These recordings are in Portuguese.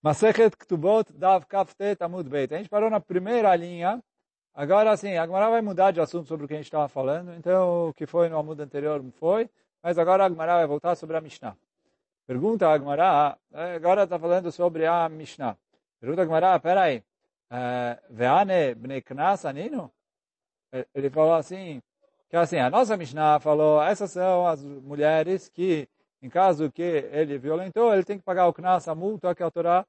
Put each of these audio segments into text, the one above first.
Masechet Ktubot Dav Kaftet Amud Beit. A gente parou na primeira linha. Agora, sim, a Gemara vai mudar de assunto sobre o que a gente estava falando. Então, o que foi no Amud anterior foi. Mas agora a Gemara vai voltar sobre a Mishnah. Pergunta a Gemara, eh, agora está falando sobre a Mishnah. Pergunta a Gemara, peraí. Eh, Veane bnei knas anino? Ele falou assim, que assim, a nossa Mishnah falou, essas são as mulheres que em caso que ele violentou, ele tem que pagar o knas, a multa que a Torá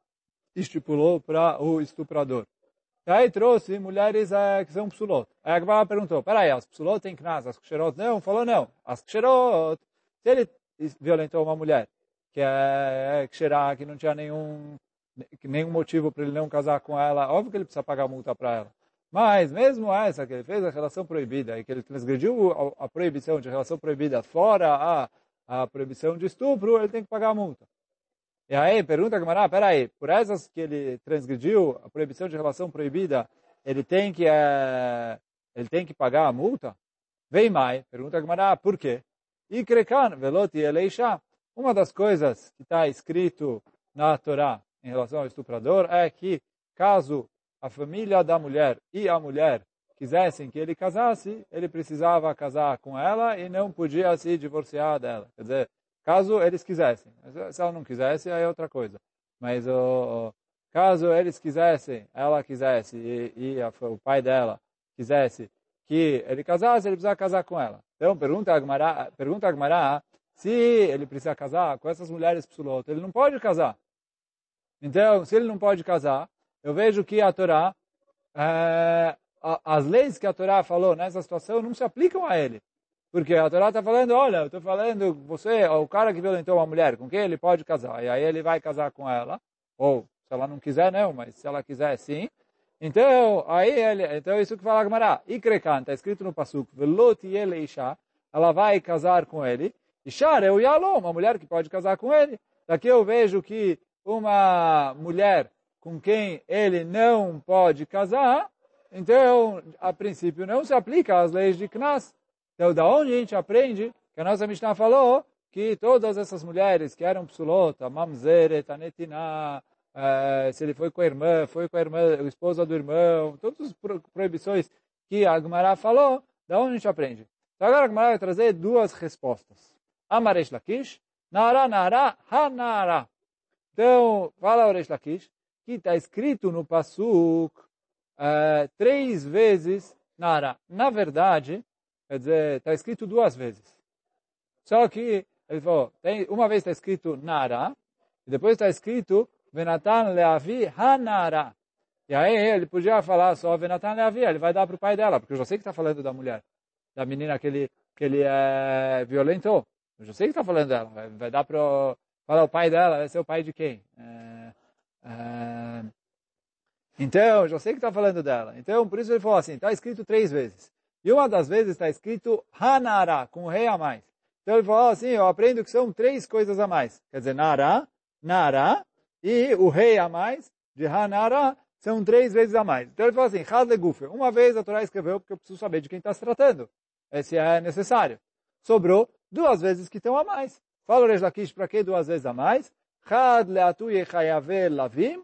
estipulou para o estuprador. E aí trouxe mulheres é, que são psulot. Aí a Gemara perguntou, peraí, as psulot têm knas, as ksherot não? Falou não. As ksherot, se ele violentou uma mulher, que é, é ksherá, que não tinha nenhum, nenhum motivo para ele não casar com ela, óbvio que ele precisa pagar multa para ela. Mas mesmo essa que ele fez a relação proibida e que ele transgrediu a proibição de relação proibida fora a a proibição de estupro, ele tem que pagar a multa. E aí, pergunta a Gamara, peraí, por essas que ele transgrediu a proibição de relação proibida, ele tem que, é, ele tem que pagar a multa? Vem mais, pergunta a Gamara, por quê? E krekan veloti eleisha. Uma das coisas que está escrito na Torá em relação ao estuprador é que caso a família da mulher e a mulher quisessem que ele casasse, ele precisava casar com ela e não podia se divorciar dela. Quer dizer, caso eles quisessem. Se ela não quisesse, aí é outra coisa. Mas o, caso eles quisessem, ela quisesse e, e a, o pai dela quisesse que ele casasse, ele precisava casar com ela. Então, pergunta a Gmará, pergunta a Gmará se ele precisa casar com essas mulheres psulotas, ele não pode casar. Então, se ele não pode casar, eu vejo que a Torá é, as leis que a Torá falou nessa situação não se aplicam a ele. Porque a Torá está falando, olha, eu estou falando, você, o cara que violentou uma mulher, com quem ele pode casar? E aí ele vai casar com ela, ou se ela não quiser, não, mas se ela quiser, sim. Então, aí ele, então isso que fala a Gemara. Ikrekan, está escrito no Pasuk, velot ele isha, ela vai casar com ele. Ishar é o Yalom, uma mulher que pode casar com ele. Daqui eu vejo que uma mulher com quem ele não pode casar, então, a princípio, não se aplica às leis de Knas. Então, da onde a gente aprende que a nossa Mishnah falou que todas essas mulheres que eram psulota, mamzeret, anetina, eh, se ele foi com a irmã, foi com a irmã, esposa do irmão, todas as proibições que a Gemara falou, da onde a gente aprende? Então agora a Gemara vai trazer duas respostas. Amaresh Lakish, Nara, Nara, Hanara. Então, fala Oresh Lakish, que está escrito no Pasuk, uh, três vezes Nara. Na verdade, quer dizer, está escrito duas vezes. Só que, ele falou, tem, uma vez está escrito Nara, e depois está escrito Venatan Leavi Hanara. E aí ele podia falar só Venatan Leavi, ele vai dar para o pai dela, porque eu já sei que está falando da mulher, da menina que ele, que ele é, violentou. Eu já sei que está falando dela, vai dar para falar o pai dela, vai ser o pai de quem? É, é, então, já sei que está falando dela. Então, por isso ele falou assim, está escrito três vezes. E uma das vezes está escrito Hanara, com rei a mais. Então ele falou assim, eu aprendo que são três coisas a mais. Quer dizer, Nara, Nara, e o rei a mais, de Hanara, são três vezes a mais. Então ele falou assim, Hadlegufe. Uma vez a Torá escreveu, porque eu preciso saber de quem está se tratando. Esse é necessário. Sobrou duas vezes que estão a mais. Fala o Reis para que duas vezes a mais? Had leatuye chayave lavim,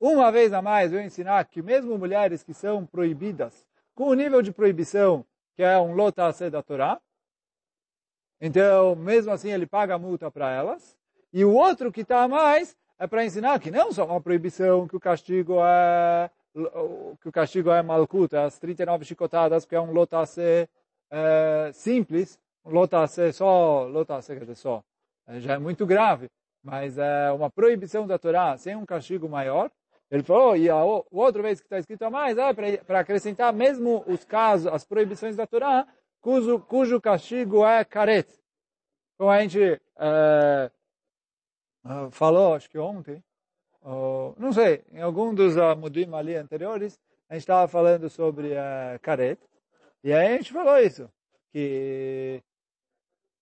uma vez a mais, eu ensinar que mesmo mulheres que são proibidas, com o nível de proibição que é um lotase da Torá, então, mesmo assim, ele paga a multa para elas. E o outro que está a mais é para ensinar que não só uma proibição, que o castigo é que o castigo é malcuta, as 39 chicotadas, que é um lotase é, simples, um lotase só, lotase quer dizer só, é, já é muito grave mas é uma proibição da Torá sem um castigo maior. Ele falou, e a outra vez que está escrito a mais, é para acrescentar mesmo os casos, as proibições da Torá, cujo, cujo castigo é caret. Como a gente é, falou, acho que ontem, ou, não sei, em algum dos Amudim ali anteriores, a gente estava falando sobre uh, caret, e aí a gente falou isso, que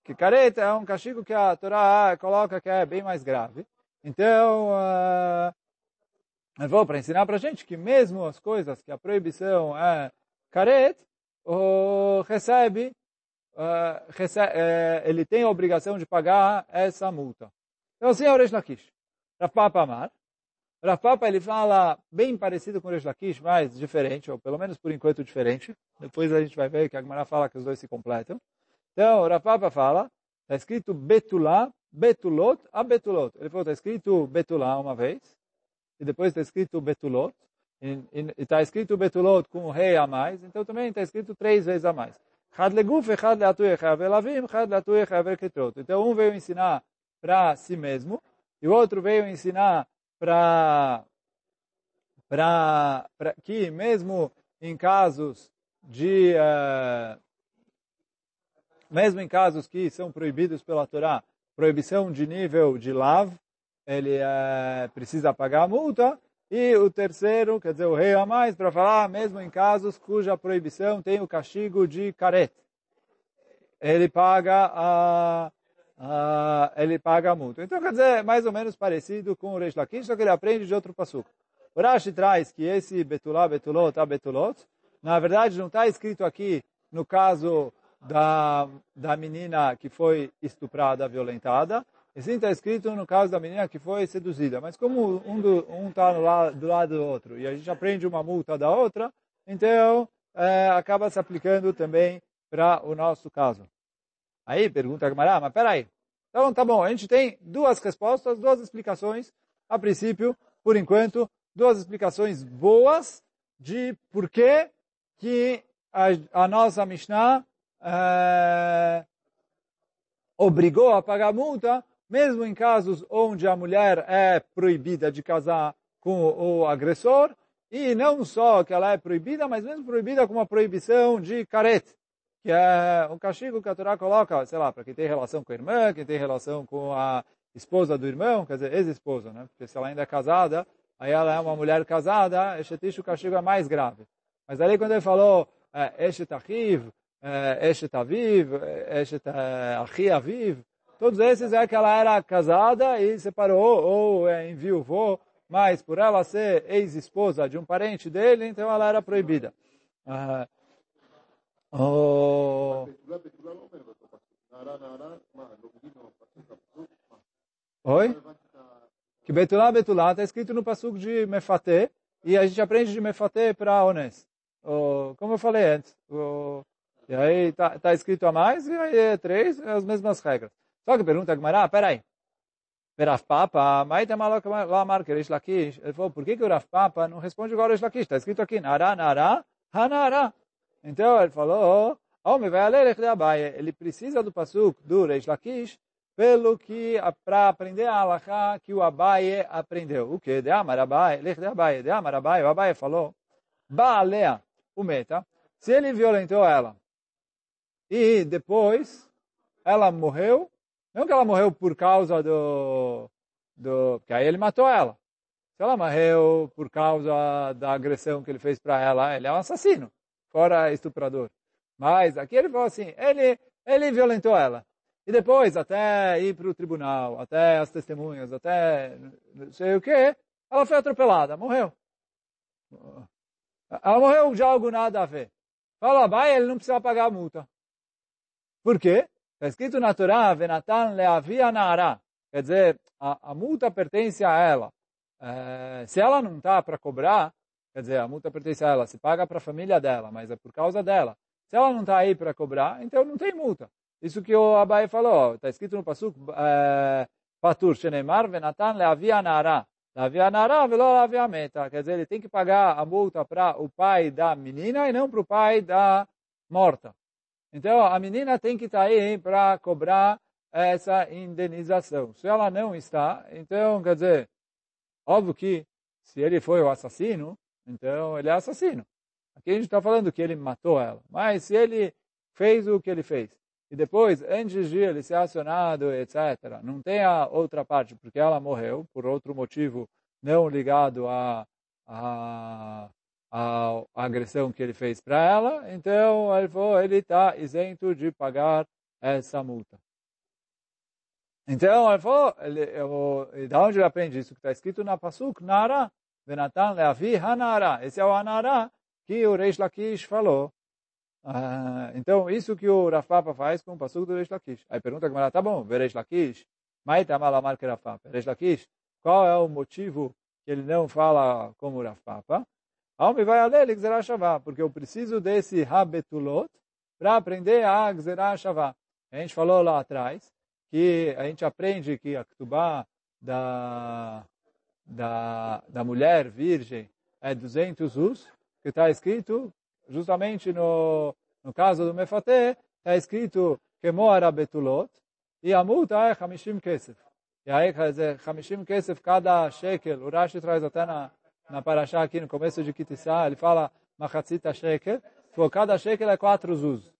que careta é um castigo que a Torá coloca que é bem mais grave. Então, uh, eu vou para ensinar para a gente que mesmo as coisas que a proibição é caret, o recebe, uh, recebe uh, ele tem a obrigação de pagar essa multa. Então assim é o Reish Lakish. Rav Papa Amar. Rav Papa ele fala bem parecido com o Reish Lakish, mas diferente, ou pelo menos por enquanto diferente. Depois a gente vai ver que a Gemara fala que os dois se completam. Então, Rav Papa fala, está escrito Betulá, Betulot, a Betulot. Ele falou, está escrito Betulá uma vez, e depois está escrito Betulot, e está escrito Betulot com o rei a mais, então também está escrito três vezes a mais. Então um veio ensinar para si mesmo, e o outro veio ensinar para para que mesmo em casos de uh, mesmo em casos que são proibidos pela Torá, proibição de nível de lav, ele uh, precisa pagar a multa, e o terceiro, quer dizer, o rei a mais, para falar, mesmo em casos cuja proibição tem o castigo de caret. Ele paga a, a, ele paga a multa. Então, quer dizer, mais ou menos parecido com o Reish Lakish, só que ele aprende de outro passuco. O Rashi traz que esse betulá, betulot, a betulot, na verdade não está escrito aqui no caso da, da menina que foi estuprada, violentada, e sim está escrito no caso da menina que foi seduzida. Mas como um está um tá do lado do outro e a gente aprende uma multa da outra, então é, acaba se aplicando também para o nosso caso. Aí pergunta a Gamara, mas peraí. Então tá bom, a gente tem duas respostas, duas explicações, a princípio, por enquanto, duas explicações boas de por que, que a, a nossa Mishnah é, obrigou a pagar multa mesmo em casos onde a mulher é proibida de casar com o agressor, e não só que ela é proibida, mas mesmo proibida com uma proibição de caret, que é um castigo que a Torá coloca, sei lá, para quem tem relação com a irmã, quem tem relação com a esposa do irmão, quer dizer, ex-esposa, né? Porque se ela ainda é casada, aí ela é uma mulher casada, Eshetish, o castigo é mais grave. Mas ali quando ele falou Eshet Achiv, Eshet Aviv, Eshet Achi Aviv, Todos esses é que ela era casada e separou ou é, enviou, mas por ela ser ex-esposa de um parente dele, então ela era proibida. Ah, oh... Oi? Que Betulá, Betulá está escrito no Passuco de Mefatê, e a gente aprende de Mefatê para Ones. Oh, como eu falei antes. Oh, e aí está tá escrito a mais, e aí é três, é as mesmas regras. Só que pergunta a Gemara, peraí, Rav Papa, Maita Malok Lamar Keresh Lakish. Ele falou, por que, que o Rav Papa não responde igual Resh Lakish? Está escrito aqui, Nara, Nara, Hanara. Então ele falou, Homem, vai ler de Abaye. Ele precisa do pasuk do Resh Lakish pelo que, para aprender a Alaha que o Abaye aprendeu. O que? De Amar Abaye, Lech de Abaye, de Amar Abaye. O Abaye falou, Baalea, o meta, se ele violentou ela e depois ela morreu, não que ela morreu por causa do, do... Porque aí ele matou ela. Se ela morreu por causa da agressão que ele fez para ela, ele é um assassino, fora estuprador. Mas aqui ele falou assim, ele, ele violentou ela. E depois, até ir para o tribunal, até as testemunhas, até não sei o que, ela foi atropelada, morreu. Ela morreu de algo nada a ver. Fala, vai, ele não precisa pagar a multa. Por quê? Está escrito na Torá, Venatan leavia nara. Quer dizer, a, a, multa pertence a ela. É, se ela não está para cobrar, quer dizer, a multa pertence a ela, se paga para a família dela, mas é por causa dela. Se ela não está aí para cobrar, então não tem multa. Isso que o Abai falou, está escrito no Pasuk, é, Patur Shenemar, Venatan leavia nara. Leavia nara, velo leavia meta. Quer dizer, ele tem que pagar a multa para o pai da menina e não para o pai da morta. Então, a menina tem que estar aí para cobrar essa indenização. Se ela não está, então, quer dizer, óbvio que se ele foi o assassino, então ele é assassino. Aqui a gente está falando que ele matou ela. Mas se ele fez o que ele fez, e depois, antes de ele ser acionado, etc., não tem a outra parte, porque ela morreu por outro motivo não ligado a, a a, agressão que ele fez para ela, então ele falou, ele está isento de pagar essa multa. Então ele falou, ele, eu, de onde ele aprende isso que está escrito na Pasuk, Nara, Venatan Leavi Hanara. Esse é o Hanara que o Reish Lakish falou. Ah, então, isso que o Rafapa faz com o Pasuk do Reish Lakish. Aí pergunta a Gemara, tá bom, Reish Lakish Maita Malamar que Rav Papa. Reish Lakish, qual é o motivo que ele não fala como Rav Alme vai além Gzerah Shavá, porque eu preciso desse Habetulot para aprender a Gzerah. A gente falou lá atrás que a gente aprende que a Ktubá da, da, da mulher virgem é 200 us, que está escrito justamente no, no caso do Mefateh, está escrito Kemor Betulot, e a multa é Hamishim Kesef. E aí, quer dizer, Hamishim Kesef, cada shekel, o Rashi traz até na, na Parashá aqui no começo de Kitissá, ele fala Machatzita shekel, for cada shekel é quatro zuz.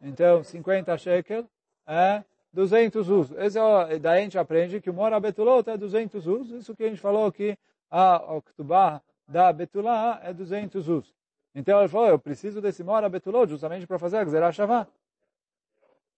Então, 50 shekel é 200 us. Esse é, daí a gente aprende que o Mora Betulot é 200 us. Isso que a gente falou que a Oktubah da Betulá é 200 us. Então ele falou, eu preciso desse Mora Betulot justamente para fazer a Gzerah Shavá.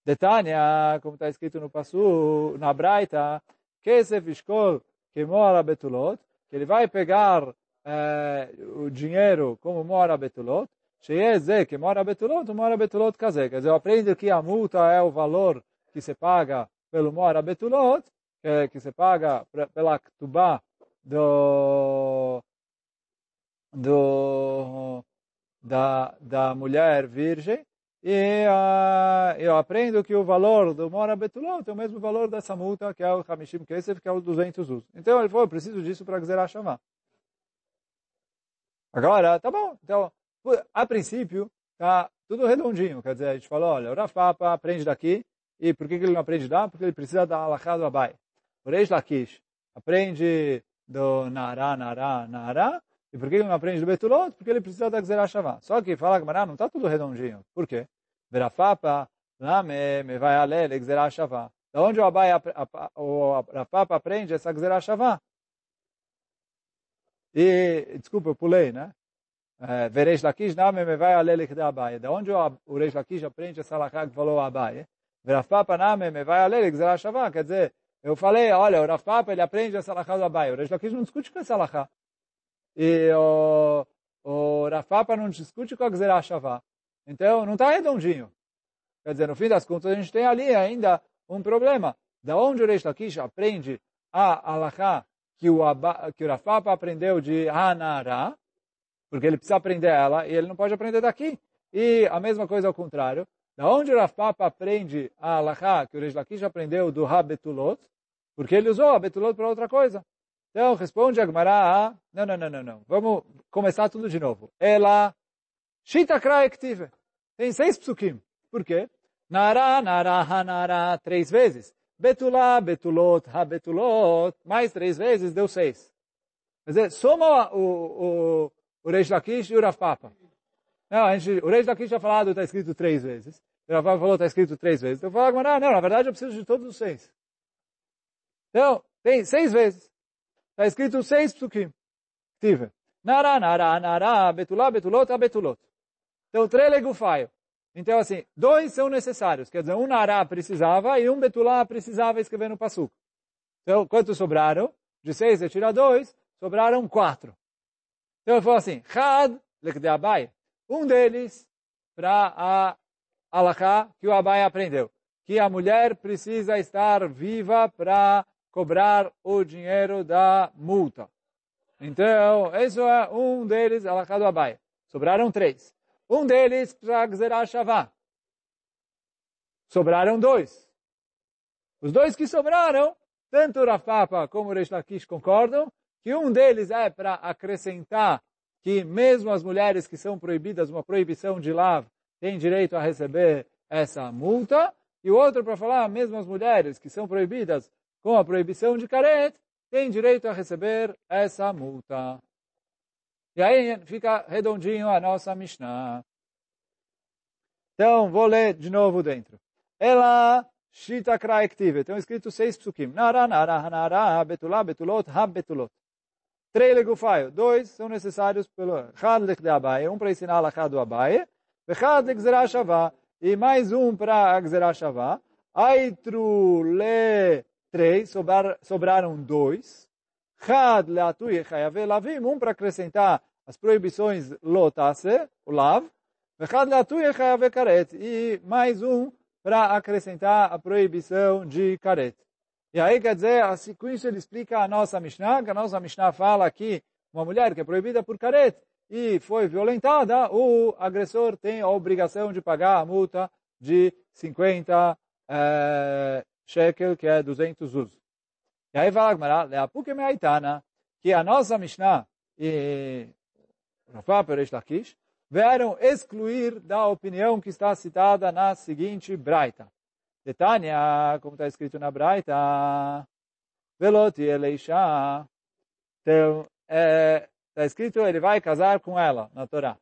Detânia, como está escrito no Passu, na Braita, Kesef Ishkol mora Betulot, que ele vai pegar eh, o dinheiro como Mora Betulot, Sheyeze mora Betulot, Mora Betulot Kazé. Quer dizer, eu aprendo que a multa é o valor que se paga pelo Mora Betulot, que, que se paga pela Ktubá do, do, da, da mulher virgem, e uh, eu aprendo que o valor do Mora Betulot é o mesmo valor dessa multa, que é o Hamishim Kesef, que é o 200 us. Então ele falou, eu preciso disso para Gzerah chamar. Agora, tá bom. Então, a princípio, tá tudo redondinho. Quer dizer, a gente falou, olha, o Rav Papa aprende daqui, e por que ele não aprende lá? Porque ele precisa da Alachá do Abai. O Reish Lakish aprende do Nará, Nará, Nará, e por que ele não aprende do Betulot? Porque ele precisa da Gzerah. Só que fala que não está tudo redondinho. Por quê? Verafapa, Lame, me vai alele, Gzerah. Da onde o Abai, o Rafapa aprende essa Gzerah? E, desculpa, eu pulei, né? É, Veresh Lakish, Name, me vai alele, que Abai. Da onde o Reish Lakish aprende essa Laká que falou o Abai? Verafapa, Name, me vai alele, Gzerah Shavá. Quer dizer, eu falei, olha, o Rafapa, ele aprende essa Laká do Abai. O Reish Lakish não discute com essa Laká. E o, o Rafapa não discute com a Gzerah Shavá. Então, não está redondinho. Quer dizer, no fim das contas, a gente tem ali ainda um problema. Da onde o Reish Lakish aprende a Alaká que o, Abba, que o Rafapa aprendeu de Hanara, porque ele precisa aprender ela e ele não pode aprender daqui. E a mesma coisa ao contrário. Da onde o Rafapa aprende a Alaká que o Reish Lakish aprendeu do Habetulot, porque ele usou a Betulot para outra coisa. Então, responde a Gemara, não, não, não, não, não. Vamos começar tudo de novo. Ela, Shita Kraektive. Tem seis psukim. Por quê? Nara, nara, hanara, três vezes. Betulá, betulot, ha-betulot, mais três vezes, deu seis. Quer dizer, soma o, o, o Reish Lakish e o Rav Papa. Não, a gente, o Reish Lakish já falado, está escrito três vezes. O Rav Papa falou, está escrito três vezes. Então, eu falo, não, não, na verdade eu preciso de todos os seis. Então, tem seis vezes. Está escrito seis psukim. Tive. Nara, nara, nara, betulá, betulot, betulot. Então, trelegufaio. Então, assim, dois são necessários. Quer dizer, um nará precisava e um betulá precisava escrever no passuco. Então, quantos sobraram? De seis, eu tiro dois, sobraram quatro. Então, eu falo assim, had lekdeabai. Um deles para a alahá que o Abai aprendeu. Que a mulher precisa estar viva para cobrar o dinheiro da multa. Então, isso é um deles, Alaká do Abai. Sobraram três. Um deles para Gzerah Shavá. Sobraram dois. Os dois que sobraram, tanto Rafapa como Reish Lakish concordam que um deles é para acrescentar que mesmo as mulheres que são proibidas, uma proibição de lav, têm direito a receber essa multa, e o outro para falar, mesmo as mulheres que são proibidas com a proibição de caret, tem direito a receber essa multa. E aí fica redondinho a nossa Mishnah. Então, vou ler de novo dentro. Ela, Shita Kraektive. Então, escrito seis psukim. Nara, nara, nara, betulá, betulot, hab, betulot. Três legufaio. Dois são necessários pelo Chad lech de Abaye. Um para ensinar a do Abaye. Vechad lech zerah E mais um para a gzerah shavá. Aitru le três, sobrar, sobraram dois. Chad leatui chayave lavim, um para acrescentar as proibições lotase, o lav. Chad leatui chayave karet, e mais um para acrescentar a proibição de karet. E aí, quer dizer, assim, com ele explica a nossa Mishnah, que a nossa Mishnah fala que uma mulher que é proibida por caret e foi violentada, o agressor tem a obrigação de pagar a multa de 50 é, shekel, que é 200 uz. E aí fala Gmará, Leapuke Meaitana, que a nossa Mishnah e Rafa Peresh Lakish vieram excluir da opinião que está citada na seguinte Braita. Detania, como está escrito na Braita, Veloti Eleisha. Então, está é, escrito, ele vai casar com ela, na Torá.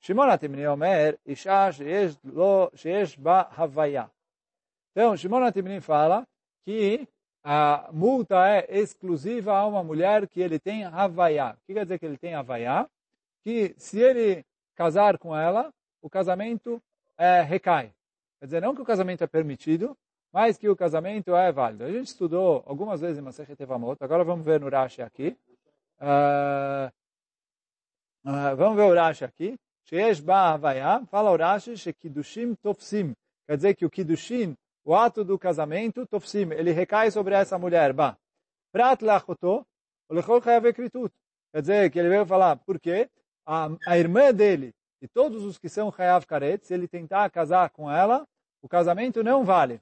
Shimon Atimni Omer, Isha sheyesh ba Havaya. Então, Shimon Atimni fala que a multa é exclusiva a uma mulher que ele tem Havaya. O que quer dizer que ele tem Havaya? Que se ele casar com ela, o casamento é, recai. Quer dizer, não que o casamento é permitido, mas que o casamento é válido. A gente estudou algumas vezes em Masechet Evamot, agora vamos ver no Rashi aqui. Uh, uh, vamos ver o Rashi aqui. Sheesh ba fala o Rashi, shekidushim tofsim. Quer dizer que o kiddushin, o ato do casamento, tofsim, ele recai sobre essa mulher. Ba. Prat lachoto, lechol chayav ekritut. Quer dizer que ele veio falar, por quê? A, a irmã dele e todos os que são Hayav Karet, se ele tentar casar com ela, o casamento não vale.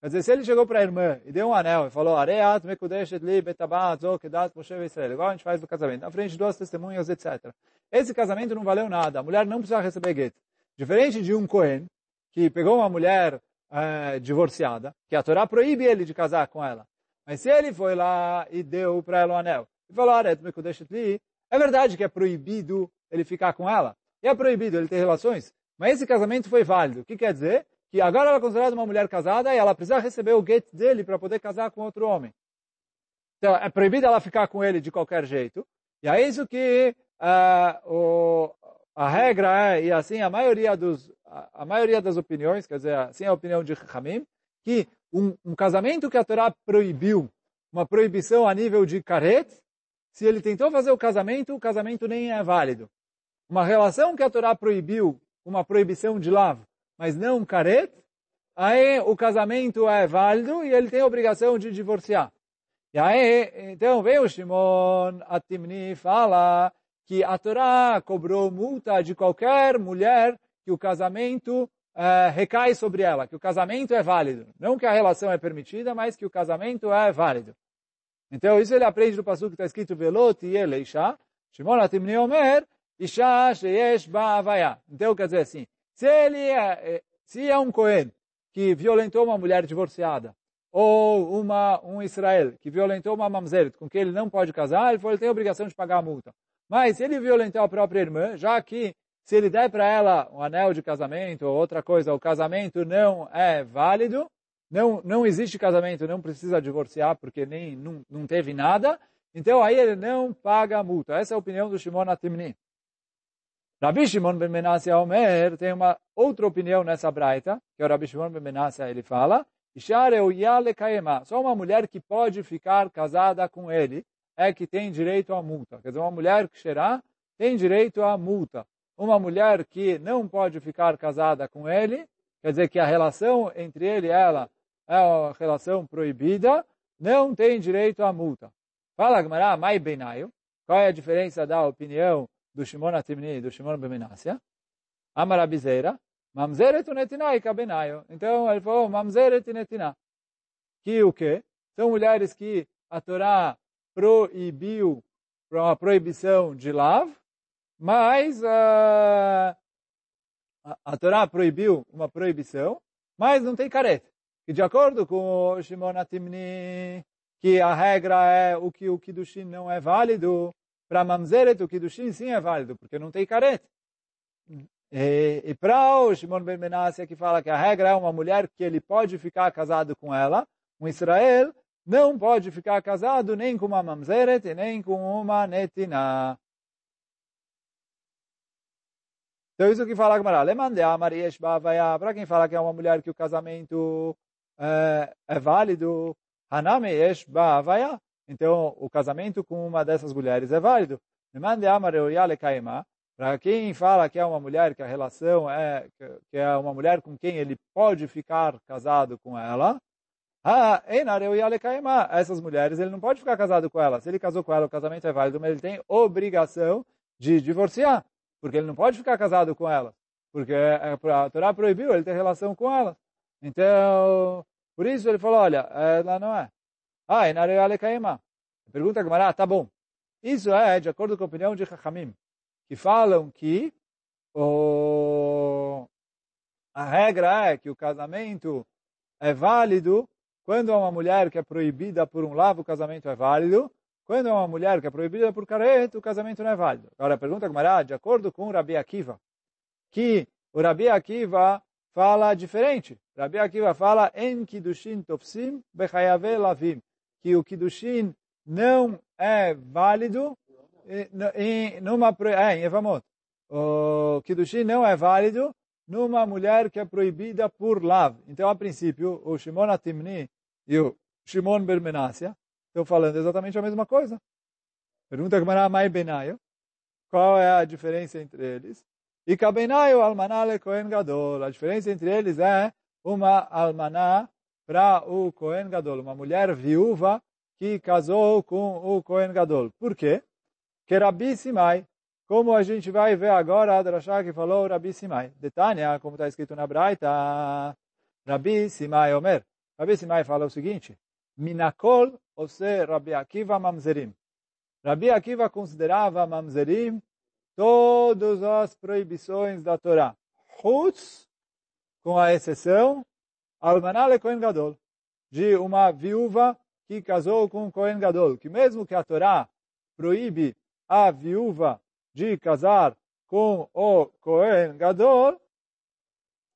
Quer dizer, se ele chegou para a irmã e deu um anel e falou, Areat mekudeshet li betabat zokedat Moshe Israel, igual a gente faz no casamento, na frente de duas testemunhas, etc. Esse casamento não valeu nada, a mulher não precisa receber gueto. Diferente de um Cohen, que pegou uma mulher é, divorciada, que a Torá proíbe ele de casar com ela. Mas se ele foi lá e deu para ela o anel, e falou, é verdade que é proibido ele ficar com ela, e é proibido ele ter relações, mas esse casamento foi válido. O que quer dizer? Que agora ela é considerada uma mulher casada e ela precisa receber o get dele para poder casar com outro homem. Então, é proibido ela ficar com ele de qualquer jeito. E é isso que uh, o, a regra é, e assim a maioria, dos, a, a, maioria das opiniões, quer dizer, assim a opinião de Hamim, que um, um casamento que a Torá proibiu, uma proibição a nível de caret, se ele tentou fazer o casamento, o casamento nem é válido uma relação que a Torá proibiu, uma proibição de lavo, mas não caret, aí o casamento é válido e ele tem a obrigação de divorciar. E aí, então vem o Shimon Atimni fala que a Torá cobrou multa de qualquer mulher que o casamento é, recai sobre ela, que o casamento é válido. Não que a relação é permitida, mas que o casamento é válido. Então isso ele aprende do passo que está escrito Velot e Eleisha. Shimon Isha sheyesh ba'avaya. Então, quer dizer assim, se ele é, é, se é um Cohen que violentou uma mulher divorciada, ou uma, um Israel que violentou uma mamzeret com quem ele não pode casar, ele, ele tem a obrigação de pagar a multa. Mas se ele violentou a própria irmã, já que se ele der para ela um anel de casamento ou outra coisa, o casamento não é válido, não, não existe casamento, não precisa divorciar porque nem não, não teve nada, então aí ele não paga a multa. Essa é a opinião do Shimon Atimni. Rabi Shimon ben Menassia Omer tem uma outra opinião nessa braita, que o Rabi Shimon ben Menassia ele fala, só uma mulher que pode ficar casada com ele é que tem direito à multa. Quer dizer, uma mulher que será tem direito à multa. Uma mulher que não pode ficar casada com ele, quer dizer que a relação entre ele e ela é uma relação proibida, não tem direito à multa. Fala Gamara, mai benaio. Qual é a diferença da opinião do Shimon Atimni e do Shimon Bemenácia, Amar Abizeira, Mamzeret unetina e kabenayo. Então ele falou, Mamzeret netina. Que o quê? São mulheres que a Torá proibiu para uma proibição de lav, mas uh, a Torá proibiu uma proibição, mas não tem careta. E de acordo com o Shimon Atimni, que a regra é o que o Kiddushin não é válido, para Mamzeret, o Kiddushin sim é válido, porque não tem caret. E, e para o Shimon Ben Benassia, que fala que a regra é uma mulher que ele pode ficar casado com ela, um Israel não pode ficar casado nem com uma Mamzeret e nem com uma Netina. Então isso que fala a Gemara, Lemande Amar Yesh para quem fala que é uma mulher que o casamento é, é válido, Haname Yesh Ba'avaya, então, o casamento com uma dessas mulheres é válido. Para quem fala que é uma mulher, que a relação é que é uma mulher com quem ele pode ficar casado com ela, Ah, essas mulheres, ele não pode ficar casado com elas. Se ele casou com ela, o casamento é válido, mas ele tem obrigação de divorciar, porque ele não pode ficar casado com elas, porque é, a Torá proibiu ele ter relação com elas. Então, por isso ele falou, olha, ela não é. Ah, Enareu Alekaima. Pergunta a Gamara, tá bom. Isso é de acordo com a opinião de Chachamim, que falam que o... a regra é que o casamento é válido quando é uma mulher que é proibida por um lado, o casamento é válido. Quando é uma mulher que é proibida por careto, o casamento não é válido. Agora, a pergunta é, de acordo com o Rabi Akiva, que o Rabi Akiva fala diferente. Rabi Akiva fala en kiddushin tofsim bechayave lavim, que o kiddushin não é válido em numa é, em Evamot. O kiddushin não é válido numa mulher que é proibida por lav. Então, a princípio, o Shimon Atimni e o Shimon Ben Menassia estão falando exatamente a mesma coisa. Pergunta Gemara Mai qual é a diferença entre eles? E Kabenayo Almanale Kohen Gadol. A diferença entre eles é uma almaná para o Kohen Gadol, uma mulher viúva que casou com o Kohen Gadol. Por quê? Que Rabi Simai, como a gente vai ver agora, a que falou Rabi Simai. Detânia, como está escrito na Braita, Rabi Simai Omer. Rabi Simai fala o seguinte, Minakol ose Rabi Akiva mamzerim. Rabi Akiva considerava mamzerim todas as proibições da Torá. Chutz, com a exceção, Almanale Kohen Gadol, de uma viúva que casou com Kohen Gadol, que mesmo que a Torá proíbe a viúva de casar com o Kohen Gadol,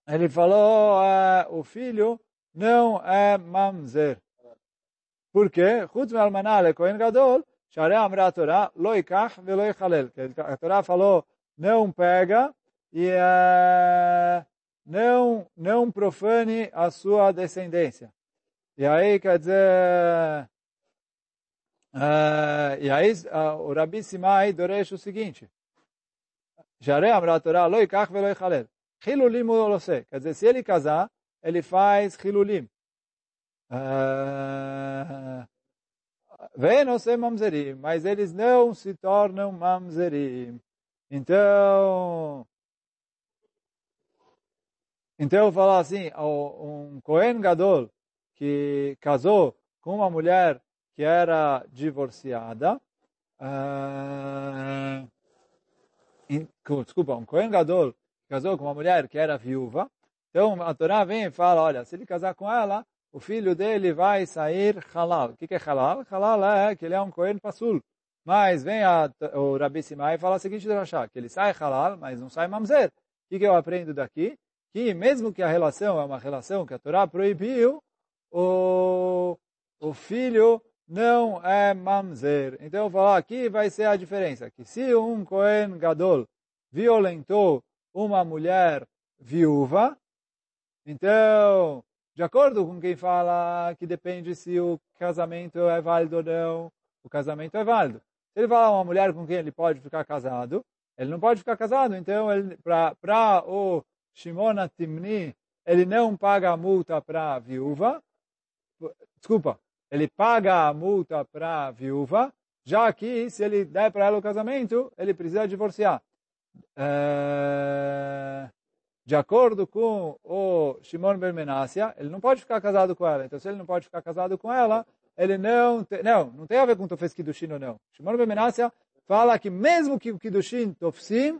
ele falou, uh, o filho não é mamzer. Por quê? Chutz me'almaná le'kohen gadol, sharei amra a Torá, lo ikach velo ichalel. A Torá falou, não pega e uh, não, não profane a sua descendência. E aí, quer dizer... Uh, e aí, uh, o Rabi Simai doresh o seguinte, Jarei amra Torá, lo ikach velo ichalel. Hilulim lo Quer dizer, se ele casar, ele faz hilulim. Uh, não ser mamzerim, mas eles não se tornam mamzerim. Então, então eu falo assim, um Kohen Gadol que casou com uma mulher que era divorciada, uh, desculpa, um Kohen Gadol casou com uma mulher que era viúva, então a Torá vem e fala, olha, se ele casar com ela, o filho dele vai sair halal. O que, é halal? Halal é que ele é um Kohen Pasul. Mas vem a, o Rabi Simai e fala o seguinte que ele sai halal, mas não sai mamzer. O que, eu aprendo daqui? Que mesmo que a relação é uma relação que a Torá proibiu, o, o filho não é mamzer. Então eu falar aqui vai ser a diferença, que se um Kohen Gadol violentou uma mulher viúva, então, de acordo com quem fala que depende se o casamento é válido ou não, o casamento é válido. Se ele falar uma mulher com quem ele pode ficar casado, ele não pode ficar casado. Então, para o Shimon Timni, ele não paga a multa para a viúva. Desculpa, ele paga a multa para a viúva, já que se ele der para ela o casamento, ele precisa divorciar. É de acordo com o Shimon Ben Menassia, ele não pode ficar casado com ela. Então, se ele não pode ficar casado com ela, ele não... Te, não, não tem a ver com Tofes Kiddushin ou não. Shimon Ben Menassia fala que mesmo que o Kiddushin Tofsim,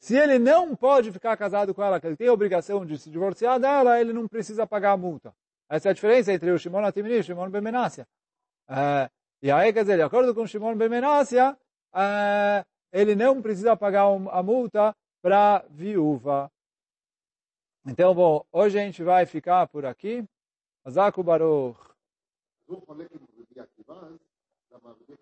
se ele não pode ficar casado com ela, que ele tem a obrigação de se divorciar dela, ele não precisa pagar a multa. Essa é a diferença entre o Shimon Atimini e o Shimon Ben Menassia. Uh, e aí, quer dizer, de acordo com o Shimon Ben Menassia, uh, ele não precisa pagar a multa para viúva. Então, bom, hoje a gente vai ficar por aqui. Azaku Baruch.